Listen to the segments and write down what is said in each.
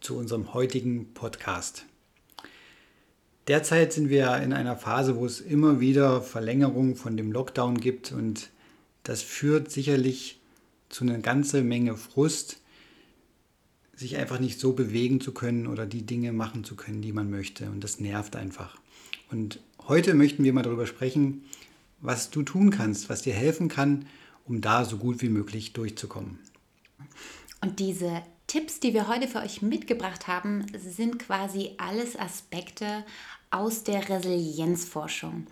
zu unserem heutigen Podcast. Derzeit sind wir in einer Phase, wo es immer wieder Verlängerungen von dem Lockdown gibt und das führt sicherlich zu einer ganzen Menge Frust, sich einfach nicht so bewegen zu können oder die Dinge machen zu können, die man möchte. Und das nervt einfach. Und heute möchten wir mal darüber sprechen, was du tun kannst, was dir helfen kann, um da so gut wie möglich durchzukommen. Und diese Tipps, die wir heute für euch mitgebracht haben, sind quasi alles Aspekte aus der Resilienzforschung.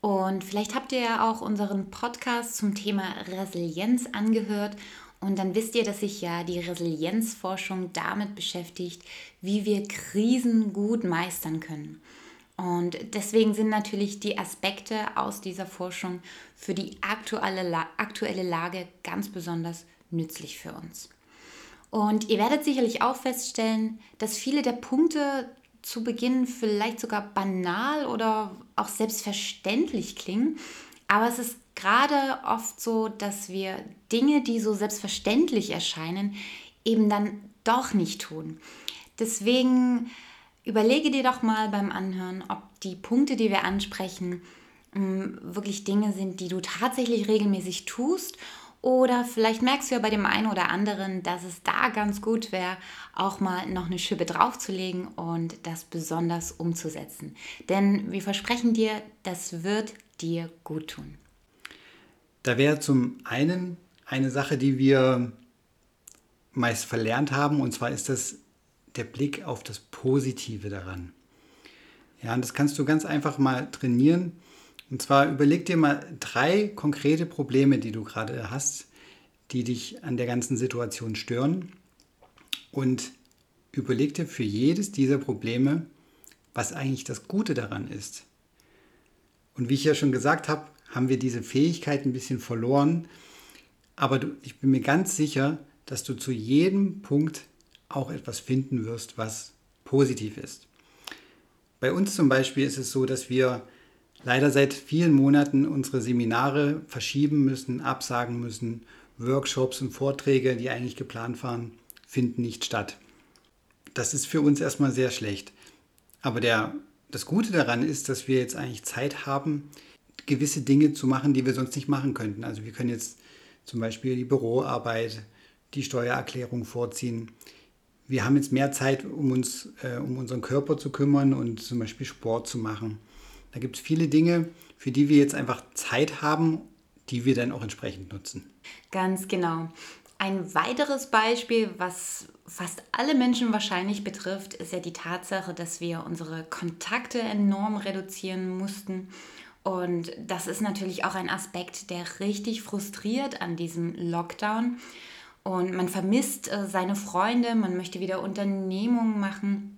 Und vielleicht habt ihr ja auch unseren Podcast zum Thema Resilienz angehört. Und dann wisst ihr, dass sich ja die Resilienzforschung damit beschäftigt, wie wir Krisen gut meistern können. Und deswegen sind natürlich die Aspekte aus dieser Forschung für die aktuelle, aktuelle Lage ganz besonders nützlich für uns. Und ihr werdet sicherlich auch feststellen, dass viele der Punkte zu Beginn vielleicht sogar banal oder auch selbstverständlich klingen. Aber es ist gerade oft so, dass wir Dinge, die so selbstverständlich erscheinen, eben dann doch nicht tun. Deswegen überlege dir doch mal beim Anhören, ob die Punkte, die wir ansprechen, mm, wirklich Dinge sind, die du tatsächlich regelmäßig tust oder vielleicht merkst du ja bei dem einen oder anderen, dass es da ganz gut wäre, auch mal noch eine Schippe draufzulegen und das besonders umzusetzen. Denn wir versprechen dir, das wird dir gut tun. Da wäre zum einen eine Sache, die wir meist verlernt haben, und zwar ist das der Blick auf das Positive daran. Ja, und das kannst du ganz einfach mal trainieren und zwar überleg dir mal drei konkrete Probleme, die du gerade hast, die dich an der ganzen Situation stören. Und überleg dir für jedes dieser Probleme, was eigentlich das Gute daran ist. Und wie ich ja schon gesagt habe, haben wir diese Fähigkeit ein bisschen verloren. Aber du, ich bin mir ganz sicher, dass du zu jedem Punkt auch etwas finden wirst, was positiv ist. Bei uns zum Beispiel ist es so, dass wir leider seit vielen Monaten unsere Seminare verschieben müssen, absagen müssen. Workshops und Vorträge, die eigentlich geplant waren, finden nicht statt. Das ist für uns erstmal sehr schlecht. Aber der, das Gute daran ist, dass wir jetzt eigentlich Zeit haben, gewisse Dinge zu machen, die wir sonst nicht machen könnten. Also wir können jetzt zum Beispiel die Büroarbeit, die Steuererklärung vorziehen. Wir haben jetzt mehr Zeit, um uns äh, um unseren Körper zu kümmern und zum Beispiel Sport zu machen. Da gibt es viele Dinge, für die wir jetzt einfach Zeit haben, die wir dann auch entsprechend nutzen. Ganz genau. Ein weiteres Beispiel, was fast alle Menschen wahrscheinlich betrifft, ist ja die Tatsache, dass wir unsere Kontakte enorm reduzieren mussten. Und das ist natürlich auch ein Aspekt, der richtig frustriert an diesem Lockdown. Und man vermisst äh, seine Freunde, man möchte wieder Unternehmungen machen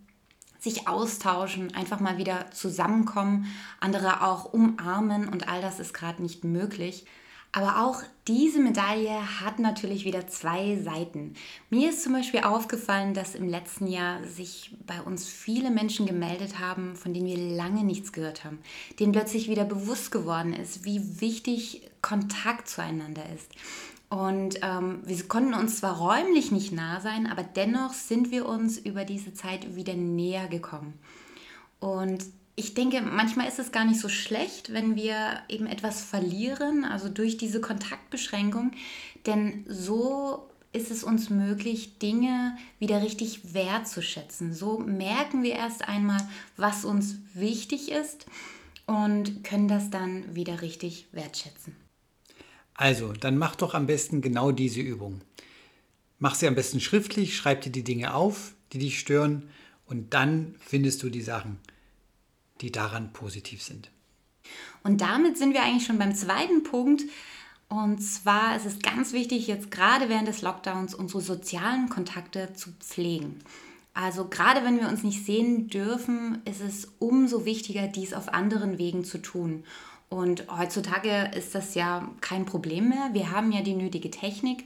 sich austauschen, einfach mal wieder zusammenkommen, andere auch umarmen und all das ist gerade nicht möglich. Aber auch diese Medaille hat natürlich wieder zwei Seiten. Mir ist zum Beispiel aufgefallen, dass im letzten Jahr sich bei uns viele Menschen gemeldet haben, von denen wir lange nichts gehört haben, denen plötzlich wieder bewusst geworden ist, wie wichtig Kontakt zueinander ist. Und ähm, wir konnten uns zwar räumlich nicht nah sein, aber dennoch sind wir uns über diese Zeit wieder näher gekommen. Und ich denke, manchmal ist es gar nicht so schlecht, wenn wir eben etwas verlieren, also durch diese Kontaktbeschränkung, denn so ist es uns möglich, Dinge wieder richtig wertzuschätzen. So merken wir erst einmal, was uns wichtig ist und können das dann wieder richtig wertschätzen. Also, dann mach doch am besten genau diese Übung. Mach sie am besten schriftlich, schreib dir die Dinge auf, die dich stören und dann findest du die Sachen, die daran positiv sind. Und damit sind wir eigentlich schon beim zweiten Punkt. Und zwar ist es ganz wichtig, jetzt gerade während des Lockdowns unsere sozialen Kontakte zu pflegen. Also gerade wenn wir uns nicht sehen dürfen, ist es umso wichtiger, dies auf anderen Wegen zu tun. Und heutzutage ist das ja kein Problem mehr. Wir haben ja die nötige Technik.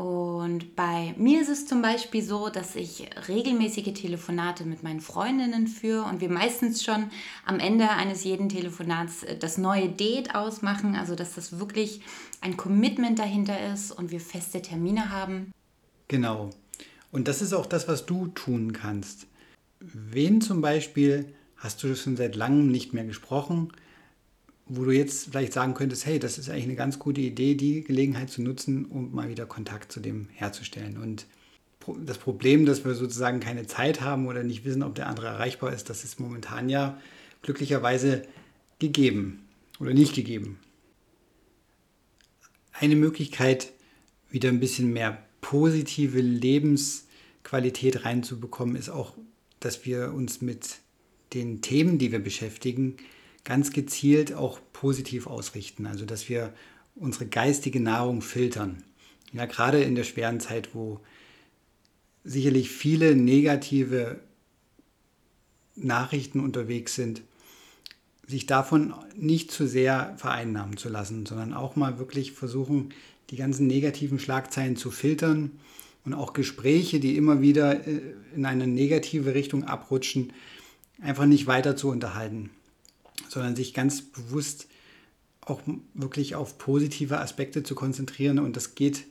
Und bei mir ist es zum Beispiel so, dass ich regelmäßige Telefonate mit meinen Freundinnen führe und wir meistens schon am Ende eines jeden Telefonats das neue Date ausmachen, also dass das wirklich ein Commitment dahinter ist und wir feste Termine haben. Genau. Und das ist auch das, was du tun kannst. Wen zum Beispiel hast du schon seit langem nicht mehr gesprochen? Wo du jetzt vielleicht sagen könntest, hey, das ist eigentlich eine ganz gute Idee, die Gelegenheit zu nutzen, um mal wieder Kontakt zu dem herzustellen. Und das Problem, dass wir sozusagen keine Zeit haben oder nicht wissen, ob der andere erreichbar ist, das ist momentan ja glücklicherweise gegeben oder nicht gegeben. Eine Möglichkeit, wieder ein bisschen mehr positive Lebensqualität reinzubekommen, ist auch, dass wir uns mit den Themen, die wir beschäftigen, ganz gezielt auch positiv ausrichten. Also dass wir unsere geistige Nahrung filtern. Ja, gerade in der schweren Zeit, wo sicherlich viele negative Nachrichten unterwegs sind, sich davon nicht zu sehr vereinnahmen zu lassen, sondern auch mal wirklich versuchen, die ganzen negativen Schlagzeilen zu filtern und auch Gespräche, die immer wieder äh, in eine negative Richtung abrutschen, einfach nicht weiter zu unterhalten sondern sich ganz bewusst auch wirklich auf positive Aspekte zu konzentrieren. Und das geht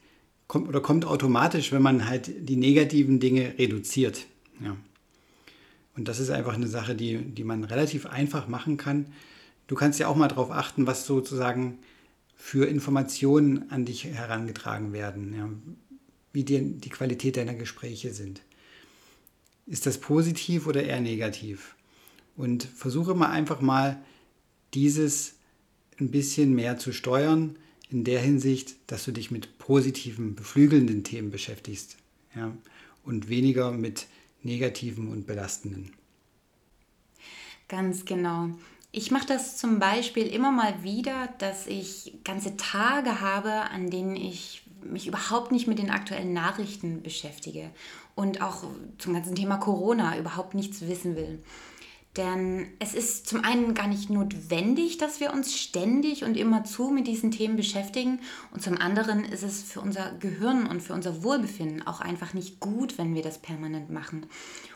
kommt, oder kommt automatisch, wenn man halt die negativen Dinge reduziert. Ja. Und das ist einfach eine Sache, die, die man relativ einfach machen kann. Du kannst ja auch mal darauf achten, was sozusagen für Informationen an dich herangetragen werden, ja. wie die, die Qualität deiner Gespräche sind. Ist das positiv oder eher negativ? Und versuche mal einfach mal dieses ein bisschen mehr zu steuern, in der Hinsicht, dass du dich mit positiven, beflügelnden Themen beschäftigst ja, und weniger mit negativen und belastenden. Ganz genau. Ich mache das zum Beispiel immer mal wieder, dass ich ganze Tage habe, an denen ich mich überhaupt nicht mit den aktuellen Nachrichten beschäftige und auch zum ganzen Thema Corona überhaupt nichts wissen will. Denn es ist zum einen gar nicht notwendig, dass wir uns ständig und immerzu mit diesen Themen beschäftigen. Und zum anderen ist es für unser Gehirn und für unser Wohlbefinden auch einfach nicht gut, wenn wir das permanent machen.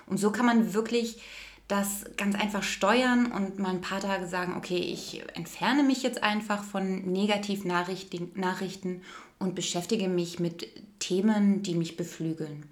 Und so kann man wirklich das ganz einfach steuern und mal ein paar Tage sagen, okay, ich entferne mich jetzt einfach von Negativnachrichten und beschäftige mich mit Themen, die mich beflügeln.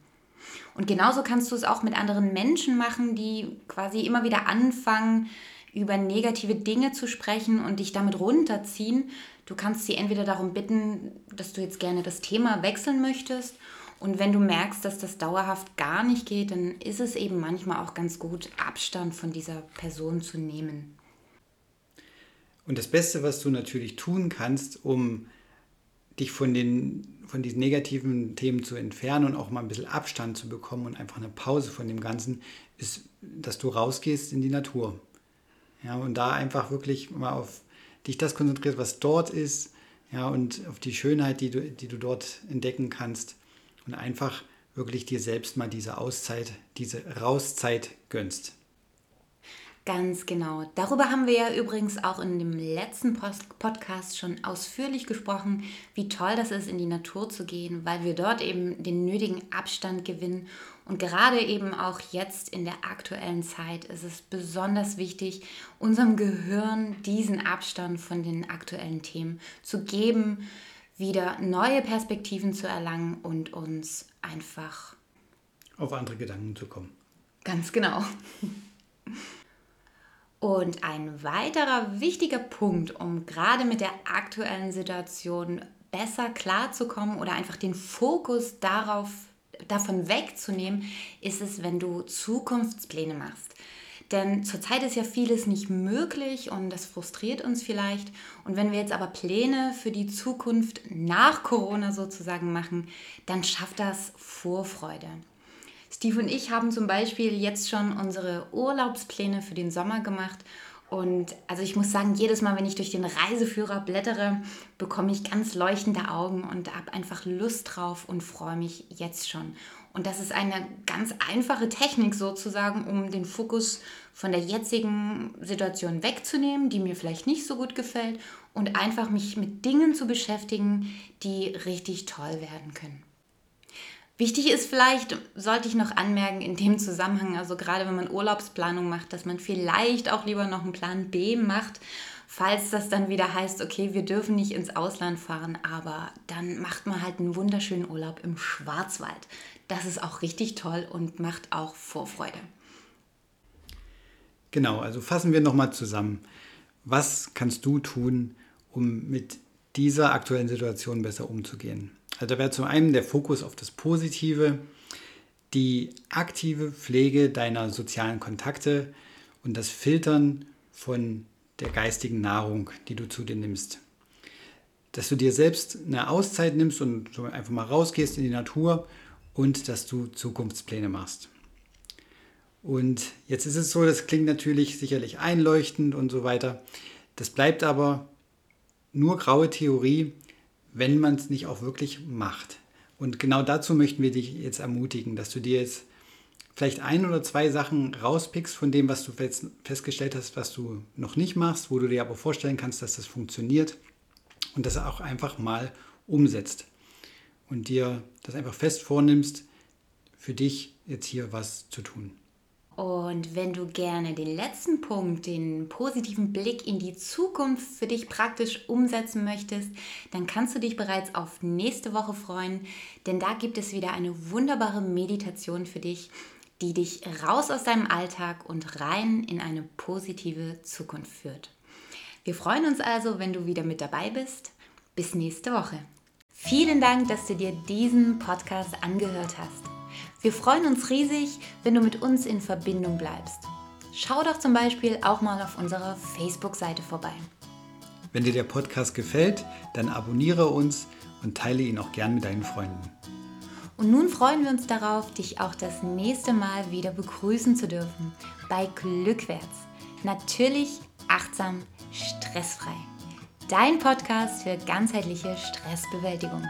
Und genauso kannst du es auch mit anderen Menschen machen, die quasi immer wieder anfangen, über negative Dinge zu sprechen und dich damit runterziehen. Du kannst sie entweder darum bitten, dass du jetzt gerne das Thema wechseln möchtest. Und wenn du merkst, dass das dauerhaft gar nicht geht, dann ist es eben manchmal auch ganz gut, Abstand von dieser Person zu nehmen. Und das Beste, was du natürlich tun kannst, um dich von, den, von diesen negativen Themen zu entfernen und auch mal ein bisschen Abstand zu bekommen und einfach eine Pause von dem Ganzen, ist, dass du rausgehst in die Natur. Ja, und da einfach wirklich mal auf dich das konzentrierst, was dort ist, ja, und auf die Schönheit, die du, die du dort entdecken kannst und einfach wirklich dir selbst mal diese Auszeit, diese Rauszeit gönnst. Ganz genau. Darüber haben wir ja übrigens auch in dem letzten Post Podcast schon ausführlich gesprochen, wie toll das ist, in die Natur zu gehen, weil wir dort eben den nötigen Abstand gewinnen. Und gerade eben auch jetzt in der aktuellen Zeit ist es besonders wichtig, unserem Gehirn diesen Abstand von den aktuellen Themen zu geben, wieder neue Perspektiven zu erlangen und uns einfach auf andere Gedanken zu kommen. Ganz genau. Und ein weiterer wichtiger Punkt, um gerade mit der aktuellen Situation besser klarzukommen oder einfach den Fokus darauf, davon wegzunehmen, ist es, wenn du Zukunftspläne machst. Denn zurzeit ist ja vieles nicht möglich und das frustriert uns vielleicht. Und wenn wir jetzt aber Pläne für die Zukunft nach Corona sozusagen machen, dann schafft das Vorfreude. Steve und ich haben zum Beispiel jetzt schon unsere Urlaubspläne für den Sommer gemacht. Und also ich muss sagen, jedes Mal, wenn ich durch den Reiseführer blättere, bekomme ich ganz leuchtende Augen und habe einfach Lust drauf und freue mich jetzt schon. Und das ist eine ganz einfache Technik sozusagen, um den Fokus von der jetzigen Situation wegzunehmen, die mir vielleicht nicht so gut gefällt und einfach mich mit Dingen zu beschäftigen, die richtig toll werden können. Wichtig ist vielleicht, sollte ich noch anmerken, in dem Zusammenhang, also gerade wenn man Urlaubsplanung macht, dass man vielleicht auch lieber noch einen Plan B macht, falls das dann wieder heißt, okay, wir dürfen nicht ins Ausland fahren, aber dann macht man halt einen wunderschönen Urlaub im Schwarzwald. Das ist auch richtig toll und macht auch Vorfreude. Genau, also fassen wir nochmal zusammen. Was kannst du tun, um mit dieser aktuellen Situation besser umzugehen? Also da wäre zum einen der Fokus auf das Positive, die aktive Pflege deiner sozialen Kontakte und das Filtern von der geistigen Nahrung, die du zu dir nimmst. Dass du dir selbst eine Auszeit nimmst und einfach mal rausgehst in die Natur und dass du Zukunftspläne machst. Und jetzt ist es so, das klingt natürlich sicherlich einleuchtend und so weiter. Das bleibt aber nur graue Theorie, wenn man es nicht auch wirklich macht. Und genau dazu möchten wir dich jetzt ermutigen, dass du dir jetzt vielleicht ein oder zwei Sachen rauspickst von dem, was du festgestellt hast, was du noch nicht machst, wo du dir aber vorstellen kannst, dass das funktioniert und das auch einfach mal umsetzt und dir das einfach fest vornimmst, für dich jetzt hier was zu tun. Und wenn du gerne den letzten Punkt, den positiven Blick in die Zukunft für dich praktisch umsetzen möchtest, dann kannst du dich bereits auf nächste Woche freuen, denn da gibt es wieder eine wunderbare Meditation für dich, die dich raus aus deinem Alltag und rein in eine positive Zukunft führt. Wir freuen uns also, wenn du wieder mit dabei bist. Bis nächste Woche. Vielen Dank, dass du dir diesen Podcast angehört hast. Wir freuen uns riesig, wenn du mit uns in Verbindung bleibst. Schau doch zum Beispiel auch mal auf unserer Facebook-Seite vorbei. Wenn dir der Podcast gefällt, dann abonniere uns und teile ihn auch gern mit deinen Freunden. Und nun freuen wir uns darauf, dich auch das nächste Mal wieder begrüßen zu dürfen bei Glückwärts. Natürlich achtsam, stressfrei. Dein Podcast für ganzheitliche Stressbewältigung.